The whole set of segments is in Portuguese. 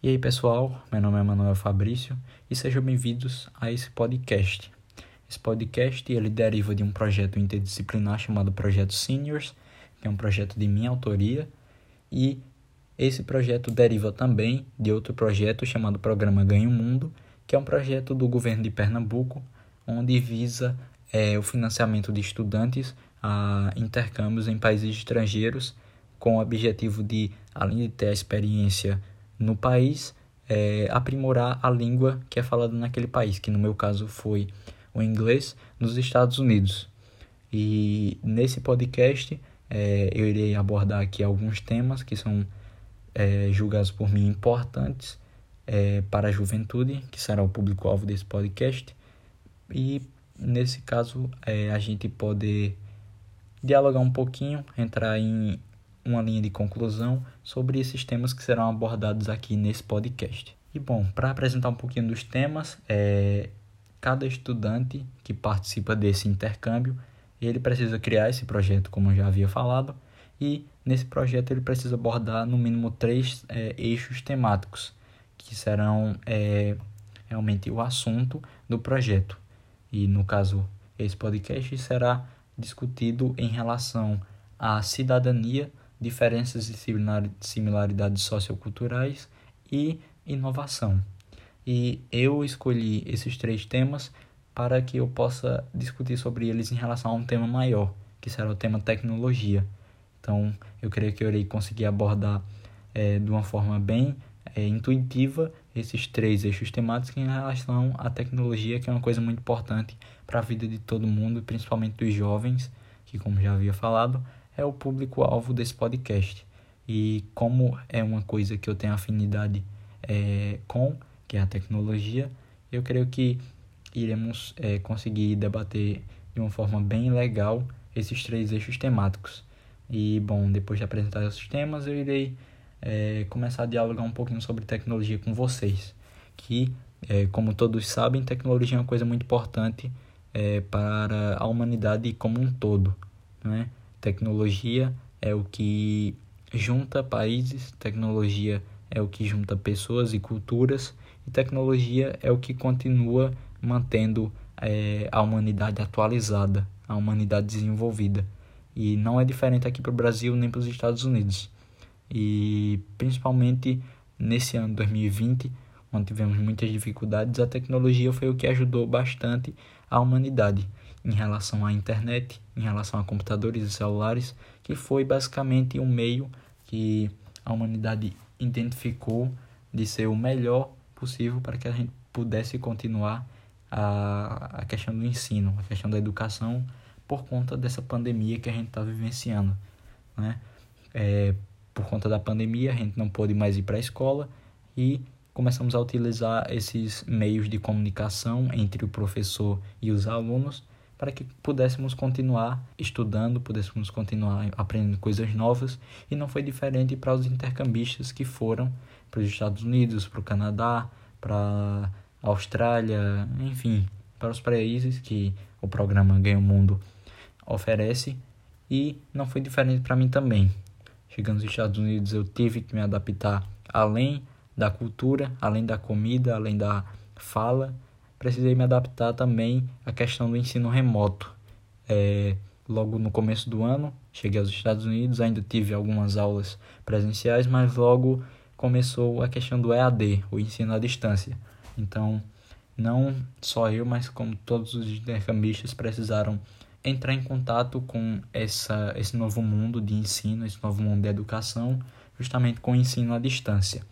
E aí pessoal, meu nome é Manuel Fabrício e sejam bem-vindos a esse podcast. Esse podcast ele deriva de um projeto interdisciplinar chamado Projeto Seniors, que é um projeto de minha autoria, e esse projeto deriva também de outro projeto chamado Programa Ganho Mundo, que é um projeto do governo de Pernambuco, onde visa é, o financiamento de estudantes a intercâmbios em países estrangeiros, com o objetivo de, além de ter a experiência no país, é, aprimorar a língua que é falada naquele país, que no meu caso foi o inglês, nos Estados Unidos. E nesse podcast é, eu irei abordar aqui alguns temas que são é, julgados por mim importantes é, para a juventude, que será o público-alvo desse podcast. E nesse caso é, a gente pode dialogar um pouquinho, entrar em uma linha de conclusão sobre esses temas que serão abordados aqui nesse podcast. E bom, para apresentar um pouquinho dos temas, é, cada estudante que participa desse intercâmbio, ele precisa criar esse projeto, como eu já havia falado, e nesse projeto ele precisa abordar no mínimo três é, eixos temáticos, que serão é, realmente o assunto do projeto. E no caso, esse podcast será discutido em relação à cidadania, diferenças e similaridades socioculturais e inovação. E eu escolhi esses três temas para que eu possa discutir sobre eles em relação a um tema maior, que será o tema tecnologia. Então, eu creio que eu irei conseguir abordar é, de uma forma bem é, intuitiva esses três eixos temáticos em relação à tecnologia, que é uma coisa muito importante para a vida de todo mundo, principalmente dos jovens, que, como já havia falado, é o público-alvo desse podcast. E como é uma coisa que eu tenho afinidade é, com, que é a tecnologia, eu creio que iremos é, conseguir debater de uma forma bem legal esses três eixos temáticos. E, bom, depois de apresentar esses temas, eu irei é, começar a dialogar um pouquinho sobre tecnologia com vocês. Que, é, como todos sabem, tecnologia é uma coisa muito importante é, para a humanidade como um todo. Né? Tecnologia é o que junta países, tecnologia é o que junta pessoas e culturas, e tecnologia é o que continua mantendo é, a humanidade atualizada, a humanidade desenvolvida. E não é diferente aqui para o Brasil nem para os Estados Unidos. E principalmente nesse ano 2020, onde tivemos muitas dificuldades, a tecnologia foi o que ajudou bastante a humanidade em relação à internet, em relação a computadores e celulares, que foi basicamente um meio que a humanidade identificou de ser o melhor possível para que a gente pudesse continuar a, a questão do ensino, a questão da educação, por conta dessa pandemia que a gente está vivenciando. Né? É, por conta da pandemia, a gente não pôde mais ir para a escola e começamos a utilizar esses meios de comunicação entre o professor e os alunos para que pudéssemos continuar estudando, pudéssemos continuar aprendendo coisas novas, e não foi diferente para os intercambistas que foram para os Estados Unidos, para o Canadá, para a Austrália, enfim, para os países que o programa Ganha o Mundo oferece, e não foi diferente para mim também. Chegando nos Estados Unidos, eu tive que me adaptar além da cultura, além da comida, além da fala, precisei me adaptar também à questão do ensino remoto. É, logo no começo do ano, cheguei aos Estados Unidos, ainda tive algumas aulas presenciais, mas logo começou a questão do EAD, o ensino à distância. Então, não só eu, mas como todos os intercambistas precisaram entrar em contato com essa, esse novo mundo de ensino, esse novo mundo de educação, justamente com o ensino à distância.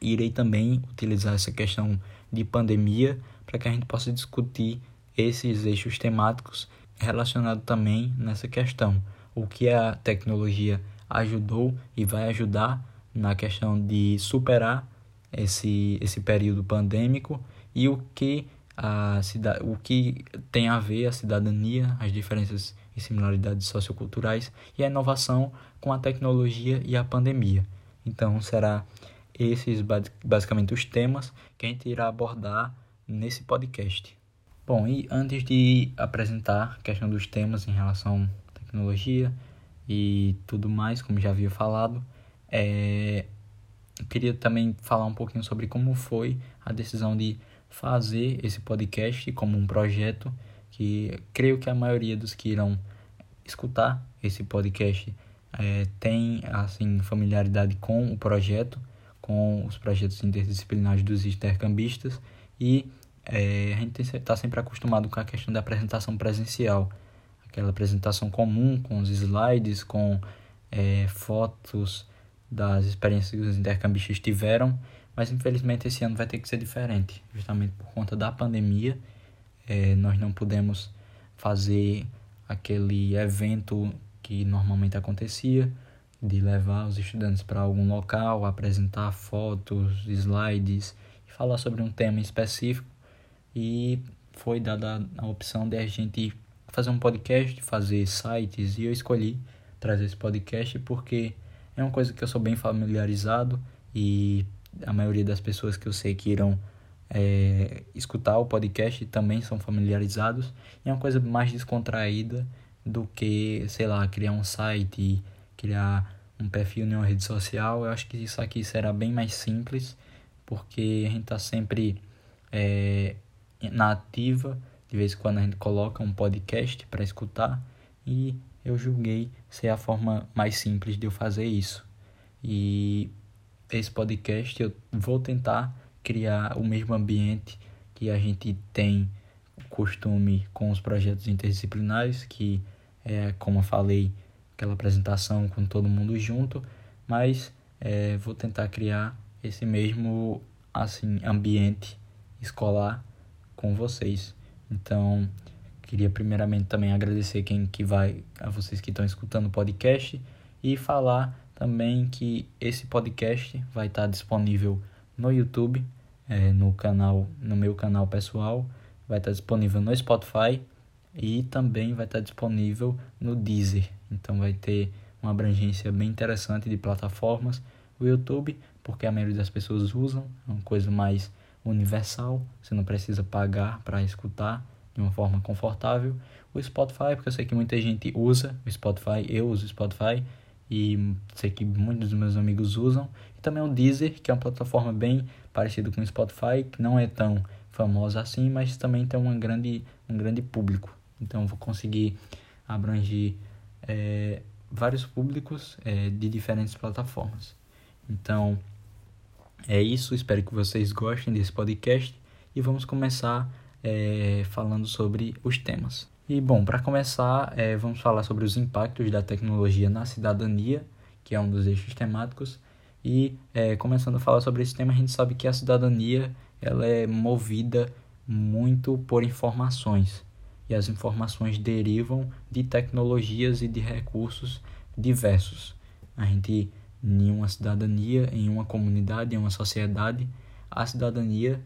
Irei também utilizar essa questão de pandemia para que a gente possa discutir esses eixos temáticos relacionados também nessa questão. O que a tecnologia ajudou e vai ajudar na questão de superar esse, esse período pandêmico e o que a o que tem a ver a cidadania, as diferenças e similaridades socioculturais e a inovação com a tecnologia e a pandemia. Então será esses basicamente os temas que a gente irá abordar nesse podcast. Bom, e antes de apresentar a questão dos temas em relação à tecnologia e tudo mais, como já havia falado, é, eu queria também falar um pouquinho sobre como foi a decisão de fazer esse podcast como um projeto que creio que a maioria dos que irão escutar esse podcast é, tem assim familiaridade com o projeto, com os projetos interdisciplinares dos intercambistas e é, a gente está sempre acostumado com a questão da apresentação presencial, aquela apresentação comum com os slides, com é, fotos das experiências que os intercambistas tiveram, mas infelizmente esse ano vai ter que ser diferente, justamente por conta da pandemia. É, nós não pudemos fazer aquele evento que normalmente acontecia, de levar os estudantes para algum local, apresentar fotos, slides e falar sobre um tema específico. E foi dada a opção de a gente fazer um podcast, fazer sites, e eu escolhi trazer esse podcast porque é uma coisa que eu sou bem familiarizado e a maioria das pessoas que eu sei que irão é, escutar o podcast também são familiarizados. E é uma coisa mais descontraída do que, sei lá, criar um site, criar um perfil em uma rede social. Eu acho que isso aqui será bem mais simples, porque a gente está sempre é, na ativa. De vez em quando a gente coloca um podcast para escutar e eu julguei ser a forma mais simples de eu fazer isso. E esse podcast eu vou tentar criar o mesmo ambiente que a gente tem costume com os projetos interdisciplinares, que é, como eu falei, aquela apresentação com todo mundo junto, mas é, vou tentar criar esse mesmo assim ambiente escolar com vocês. Então, queria primeiramente também agradecer quem que vai a vocês que estão escutando o podcast e falar também que esse podcast vai estar disponível no YouTube, é, no canal, no meu canal pessoal, vai estar disponível no Spotify e também vai estar disponível no Deezer. Então vai ter uma abrangência bem interessante de plataformas. O YouTube, porque a maioria das pessoas usam, é uma coisa mais universal, você não precisa pagar para escutar de uma forma confortável. O Spotify, porque eu sei que muita gente usa o Spotify, eu uso o Spotify e sei que muitos dos meus amigos usam. E também o Deezer, que é uma plataforma bem parecida com o Spotify, que não é tão famosa assim, mas também tem uma grande, um grande público. Então vou conseguir abranger é, vários públicos é, de diferentes plataformas. Então é isso, espero que vocês gostem desse podcast e vamos começar é, falando sobre os temas. E bom, para começar, é, vamos falar sobre os impactos da tecnologia na cidadania, que é um dos eixos temáticos. E é, começando a falar sobre esse tema, a gente sabe que a cidadania ela é movida muito por informações. E as informações derivam de tecnologias e de recursos diversos. A gente, em uma cidadania, em uma comunidade, em uma sociedade, a cidadania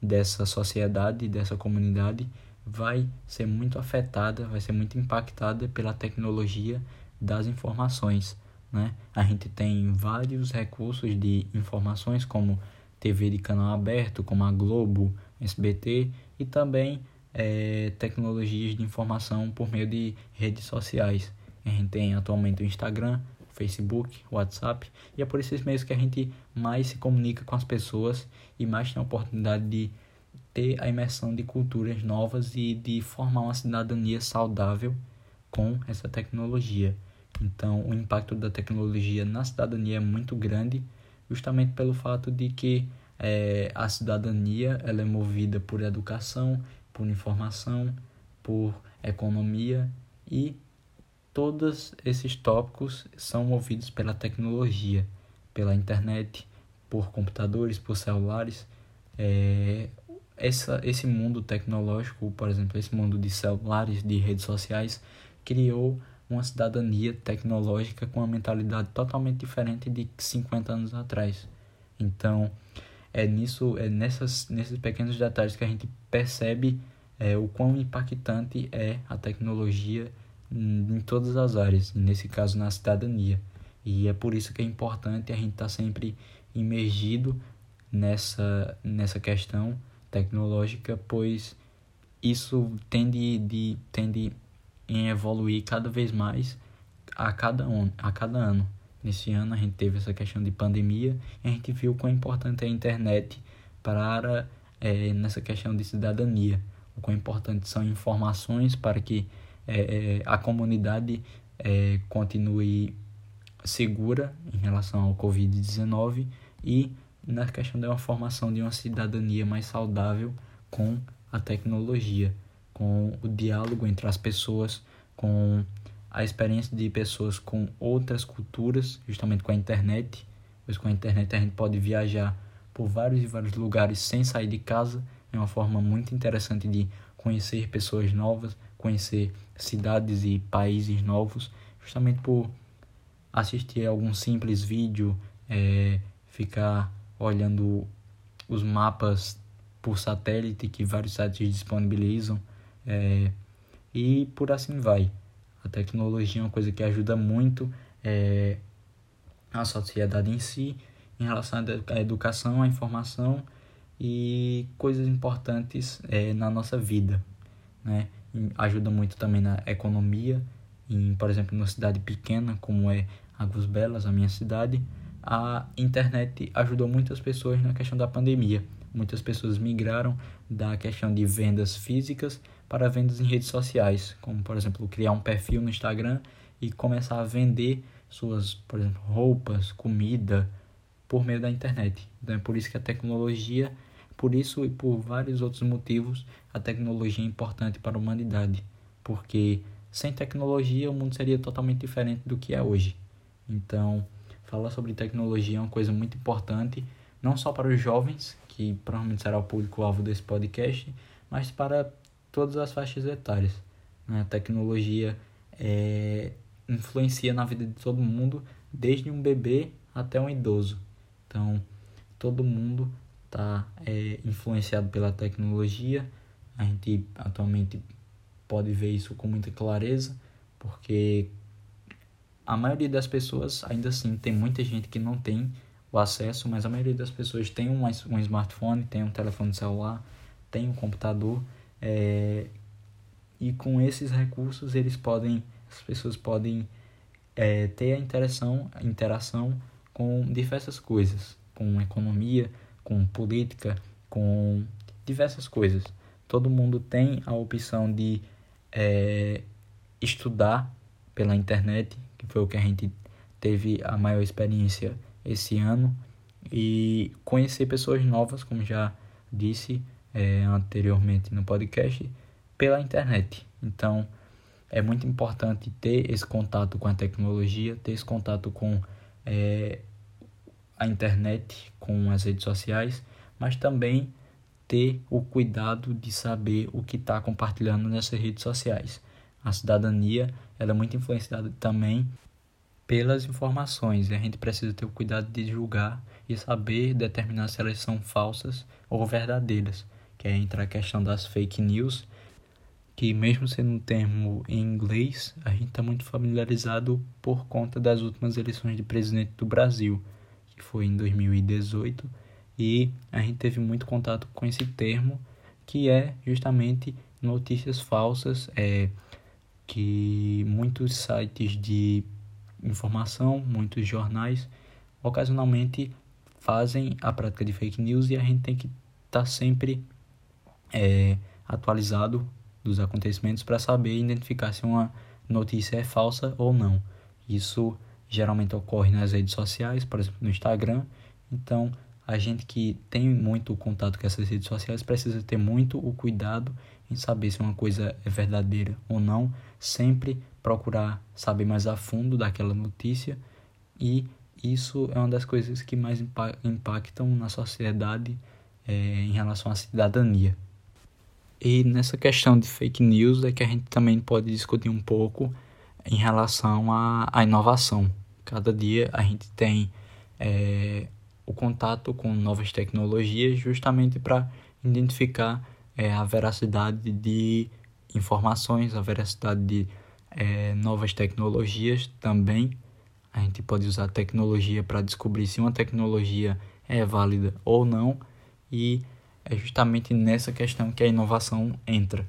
dessa sociedade, dessa comunidade, vai ser muito afetada, vai ser muito impactada pela tecnologia das informações. Né? A gente tem vários recursos de informações, como TV de canal aberto, como a Globo, SBT, e também é, tecnologias de informação por meio de redes sociais. A gente tem atualmente o Instagram, Facebook, WhatsApp, e é por esses meios que a gente mais se comunica com as pessoas e mais tem a oportunidade de ter a imersão de culturas novas e de formar uma cidadania saudável com essa tecnologia. Então, o impacto da tecnologia na cidadania é muito grande, justamente pelo fato de que é, a cidadania ela é movida por educação, por informação, por economia e todos esses tópicos são movidos pela tecnologia, pela internet, por computadores, por celulares. É, essa, esse mundo tecnológico, por exemplo, esse mundo de celulares, de redes sociais, criou uma cidadania tecnológica com uma mentalidade totalmente diferente de 50 anos atrás. Então, é nisso, é nessas, nesses pequenos detalhes que a gente percebe é, o quão impactante é a tecnologia em todas as áreas, nesse caso na cidadania. E é por isso que é importante a gente estar tá sempre imergido nessa, nessa questão tecnológica, pois isso tende, de, tende em evoluir cada vez mais a cada, on, a cada ano. Nesse ano a gente teve essa questão de pandemia e a gente viu quão importante é a internet para é, nessa questão de cidadania. O quão importante são informações para que é, a comunidade é, continue segura em relação ao Covid-19 e na questão da formação de uma cidadania mais saudável com a tecnologia, com o diálogo entre as pessoas, com a experiência de pessoas com outras culturas, justamente com a internet, pois com a internet a gente pode viajar por vários e vários lugares sem sair de casa, é uma forma muito interessante de conhecer pessoas novas, conhecer cidades e países novos, justamente por assistir algum simples vídeo, é, ficar olhando os mapas por satélite que vários sites disponibilizam é, e por assim vai. A tecnologia é uma coisa que ajuda muito é, a sociedade em si em relação à educação, à informação e coisas importantes é, na nossa vida. Né? Ajuda muito também na economia, em, por exemplo, numa cidade pequena como é Águas Belas, a minha cidade, a internet ajudou muitas pessoas na questão da pandemia. Muitas pessoas migraram da questão de vendas físicas para vendas em redes sociais, como por exemplo criar um perfil no Instagram e começar a vender suas, por exemplo, roupas, comida por meio da internet. Então é por isso que a tecnologia, por isso e por vários outros motivos, a tecnologia é importante para a humanidade, porque sem tecnologia o mundo seria totalmente diferente do que é hoje. Então, falar sobre tecnologia é uma coisa muito importante, não só para os jovens, que provavelmente será o público-alvo desse podcast, mas para todas as faixas etárias. Né? A tecnologia é, influencia na vida de todo mundo, desde um bebê até um idoso. Então, todo mundo está é, influenciado pela tecnologia. A gente atualmente pode ver isso com muita clareza, porque a maioria das pessoas, ainda assim, tem muita gente que não tem o acesso, mas a maioria das pessoas tem um, um smartphone, tem um telefone celular, tem um computador, é, e com esses recursos eles podem, as pessoas podem é, ter a interação, a interação com diversas coisas, com economia, com política, com diversas coisas. Todo mundo tem a opção de é, estudar pela internet, que foi o que a gente teve a maior experiência esse ano, e conhecer pessoas novas, como já disse é, anteriormente no podcast, pela internet. Então, é muito importante ter esse contato com a tecnologia, ter esse contato com é, a internet, com as redes sociais, mas também ter o cuidado de saber o que está compartilhando nessas redes sociais. A cidadania ela é muito influenciada também pelas informações e a gente precisa ter o cuidado de julgar e saber determinar se elas são falsas ou verdadeiras, que é entrar a questão das fake news, que mesmo sendo um termo em inglês, a gente está muito familiarizado por conta das últimas eleições de presidente do Brasil, que foi em 2018 e a gente teve muito contato com esse termo que é justamente notícias falsas é, que muitos sites de informação, muitos jornais ocasionalmente fazem a prática de fake news e a gente tem que estar tá sempre é, atualizado dos acontecimentos para saber identificar se uma notícia é falsa ou não. Isso geralmente ocorre nas redes sociais, por exemplo, no Instagram. Então, a gente que tem muito contato com essas redes sociais precisa ter muito o cuidado em saber se uma coisa é verdadeira ou não, sempre procurar saber mais a fundo daquela notícia e isso é uma das coisas que mais impactam na sociedade é, em relação à cidadania. E nessa questão de fake news é que a gente também pode discutir um pouco em relação à, à inovação. Cada dia a gente tem é, o contato com novas tecnologias justamente para identificar é, a veracidade de informações, a veracidade de é, novas tecnologias também. A gente pode usar tecnologia para descobrir se uma tecnologia é válida ou não, e é justamente nessa questão que a inovação entra.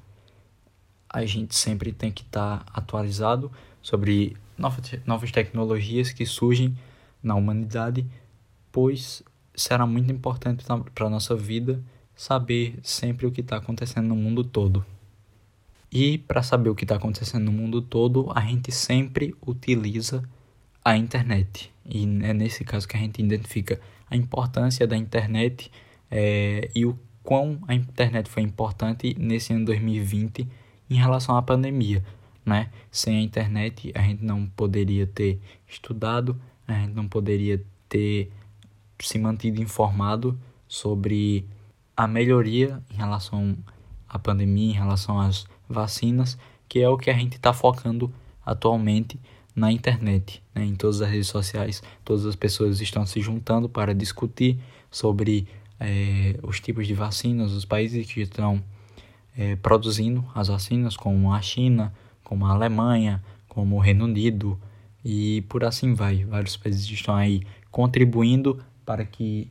A gente sempre tem que estar tá atualizado sobre novas, novas tecnologias que surgem na humanidade, pois será muito importante para a nossa vida saber sempre o que está acontecendo no mundo todo. E para saber o que está acontecendo no mundo todo, a gente sempre utiliza a internet. E é nesse caso que a gente identifica a importância da internet é, e o quão a internet foi importante nesse ano 2020 em relação à pandemia. Né? Sem a internet, a gente não poderia ter estudado, a gente não poderia ter se mantido informado sobre a melhoria em relação à pandemia, em relação às vacinas, que é o que a gente está focando atualmente na internet, né? em todas as redes sociais. Todas as pessoas estão se juntando para discutir sobre é, os tipos de vacinas, os países que estão é, produzindo as vacinas, como a China, como a Alemanha, como o Reino Unido e por assim vai. Vários países estão aí contribuindo para que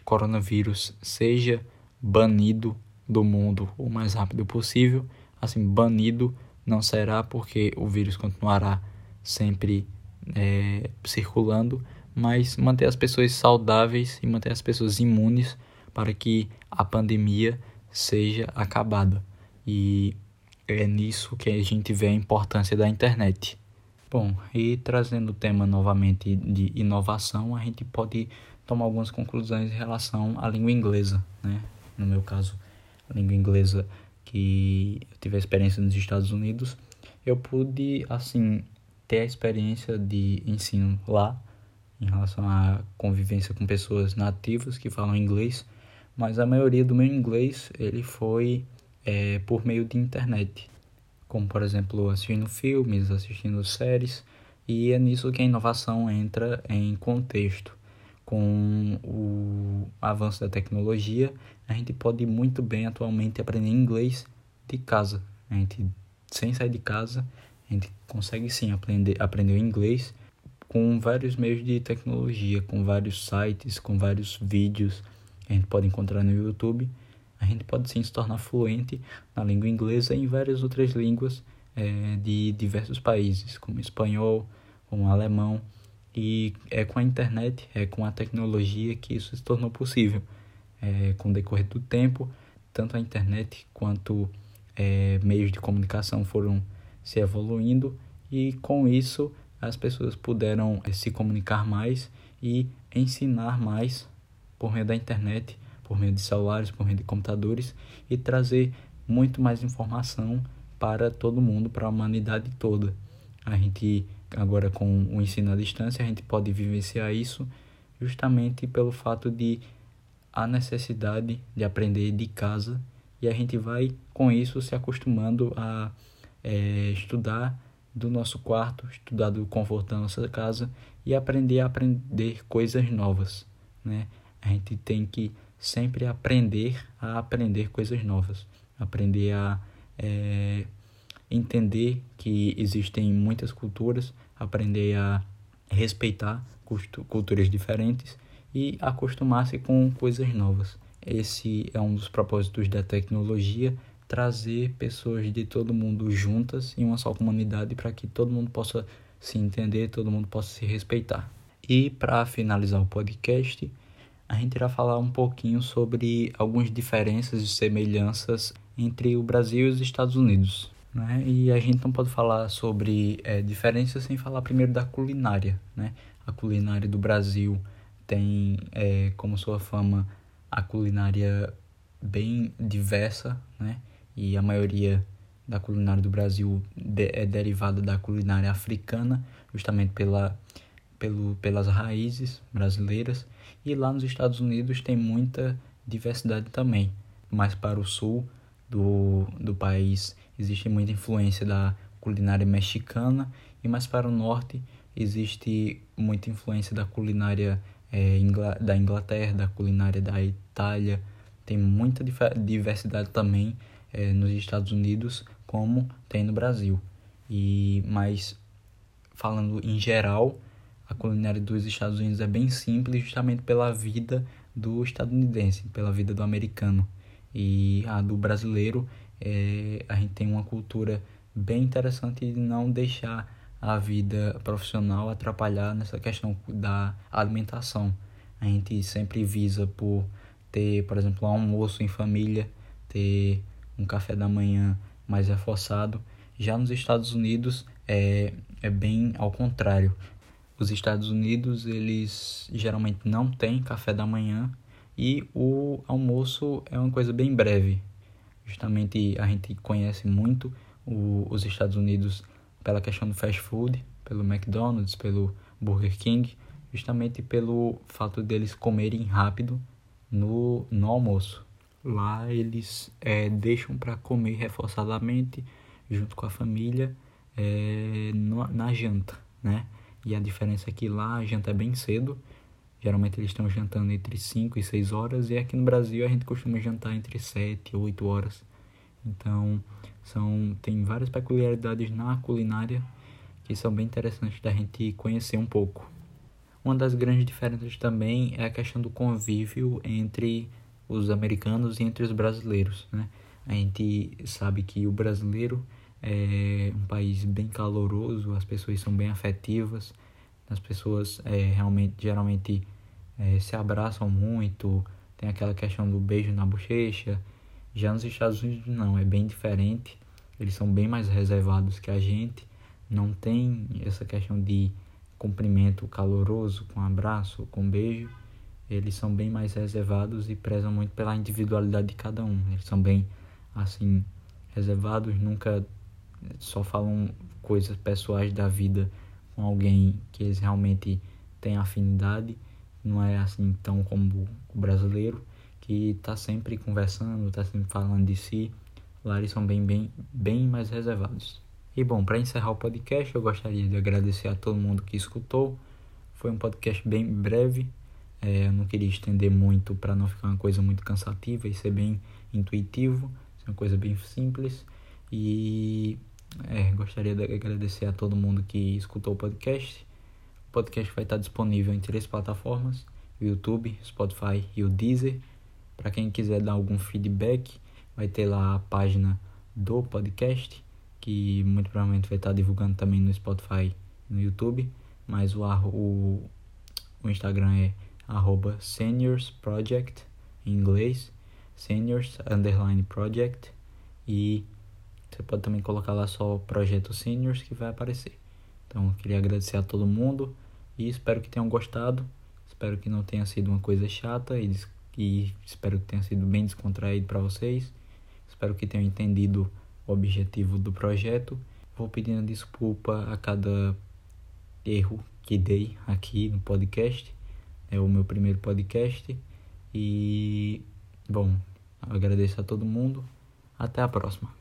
o coronavírus seja banido do mundo o mais rápido possível assim, banido não será porque o vírus continuará sempre é, circulando, mas manter as pessoas saudáveis e manter as pessoas imunes para que a pandemia seja acabada. E é nisso que a gente vê a importância da internet. Bom, e trazendo o tema novamente de inovação, a gente pode tomar algumas conclusões em relação à língua inglesa, né? No meu caso, a língua inglesa que eu tive a experiência nos Estados Unidos, eu pude, assim, ter a experiência de ensino lá, em relação à convivência com pessoas nativas que falam inglês, mas a maioria do meu inglês, ele foi é, por meio de internet, como, por exemplo, assistindo filmes, assistindo séries, e é nisso que a inovação entra em contexto. Com o avanço da tecnologia, a gente pode muito bem atualmente aprender inglês de casa. A gente, sem sair de casa, a gente consegue sim aprender, aprender inglês com vários meios de tecnologia, com vários sites, com vários vídeos que a gente pode encontrar no YouTube. A gente pode sim se tornar fluente na língua inglesa e em várias outras línguas é, de diversos países, como espanhol, como alemão. E é com a internet, é com a tecnologia que isso se tornou possível é, com o decorrer do tempo, tanto a internet quanto é, meios de comunicação foram se evoluindo e com isso as pessoas puderam é, se comunicar mais e ensinar mais por meio da internet, por meio de celulares, por meio de computadores e trazer muito mais informação para todo mundo, para a humanidade toda. A gente agora com o ensino à distância, a gente pode vivenciar isso justamente pelo fato de a necessidade de aprender de casa e a gente vai com isso se acostumando a é, estudar do nosso quarto, estudar do conforto da nossa casa e aprender a aprender coisas novas, né? A gente tem que sempre aprender a aprender coisas novas, aprender a é, entender que existem muitas culturas, aprender a respeitar culturas diferentes e acostumar-se com coisas novas. Esse é um dos propósitos da tecnologia, trazer pessoas de todo mundo juntas em uma só comunidade para que todo mundo possa se entender, todo mundo possa se respeitar. E para finalizar o podcast, a gente irá falar um pouquinho sobre algumas diferenças e semelhanças entre o Brasil e os Estados Unidos. Né? E a gente não pode falar sobre é, diferenças sem falar primeiro da culinária. Né? A culinária do Brasil tem é, como sua fama a culinária bem diversa, né? E a maioria da culinária do Brasil de, é derivada da culinária africana, justamente pela, pelo, pelas raízes brasileiras. E lá nos Estados Unidos tem muita diversidade também. Mais para o sul do, do país existe muita influência da culinária mexicana e mais para o norte existe muita influência da culinária é, da Inglaterra, da culinária da Itália. Tem muita diversidade também é, nos Estados Unidos, como tem no Brasil. E mas falando em geral, a culinária dos Estados Unidos é bem simples, justamente pela vida do estadunidense, pela vida do americano. E a do brasileiro, é, a gente tem uma cultura bem interessante de não deixar a vida profissional atrapalhar nessa questão da alimentação. A gente sempre visa por ter, por exemplo, um almoço em família, ter um café da manhã mais reforçado. Já nos Estados Unidos é, é bem ao contrário. Os Estados Unidos eles geralmente não têm café da manhã e o almoço é uma coisa bem breve. Justamente a gente conhece muito o, os Estados Unidos pela questão do fast food, pelo McDonald's, pelo Burger King, justamente pelo fato deles comerem rápido no, no almoço. Lá eles é, deixam para comer reforçadamente junto com a família é, no, na janta, né? E a diferença é que lá a janta é bem cedo. Geralmente eles estão jantando entre 5 e 6 horas e aqui no Brasil a gente costuma jantar entre 7 e 8 horas. Então, são tem várias peculiaridades na culinária que são bem interessantes da gente conhecer um pouco. Uma das grandes diferenças também é a questão do convívio entre os americanos e entre os brasileiros, né? A gente sabe que o brasileiro é um país bem caloroso, as pessoas são bem afetivas, as pessoas é, realmente geralmente é, se abraçam muito, tem aquela questão do beijo na bochecha. Já nos Estados Unidos não, é bem diferente. Eles são bem mais reservados que a gente, não tem essa questão de cumprimento caloroso, com abraço, com beijo, eles são bem mais reservados e prezam muito pela individualidade de cada um. Eles são bem assim reservados, nunca só falam coisas pessoais da vida com alguém que eles realmente têm afinidade. Não é assim tão como o brasileiro que está sempre conversando, está sempre falando de si. Lá eles são bem, bem, bem mais reservados. E bom, para encerrar o podcast, eu gostaria de agradecer a todo mundo que escutou. Foi um podcast bem breve. É, eu não queria estender muito para não ficar uma coisa muito cansativa e ser bem intuitivo, ser uma coisa bem simples. E é, gostaria de agradecer a todo mundo que escutou o podcast. O podcast vai estar disponível em três plataformas: YouTube, Spotify e o Deezer. Para quem quiser dar algum feedback, vai ter lá a página do podcast que muito provavelmente vai estar divulgando também no Spotify no YouTube, mas o, o, o Instagram é arroba seniors project em inglês, seniors underline project e você pode também colocar lá só projeto seniors que vai aparecer. Então, queria agradecer a todo mundo e espero que tenham gostado. Espero que não tenha sido uma coisa chata e, e espero que tenha sido bem descontraído para vocês. Espero que tenham entendido o objetivo do projeto. Vou pedindo desculpa a cada erro que dei aqui no podcast. É o meu primeiro podcast. E, bom, agradeço a todo mundo. Até a próxima.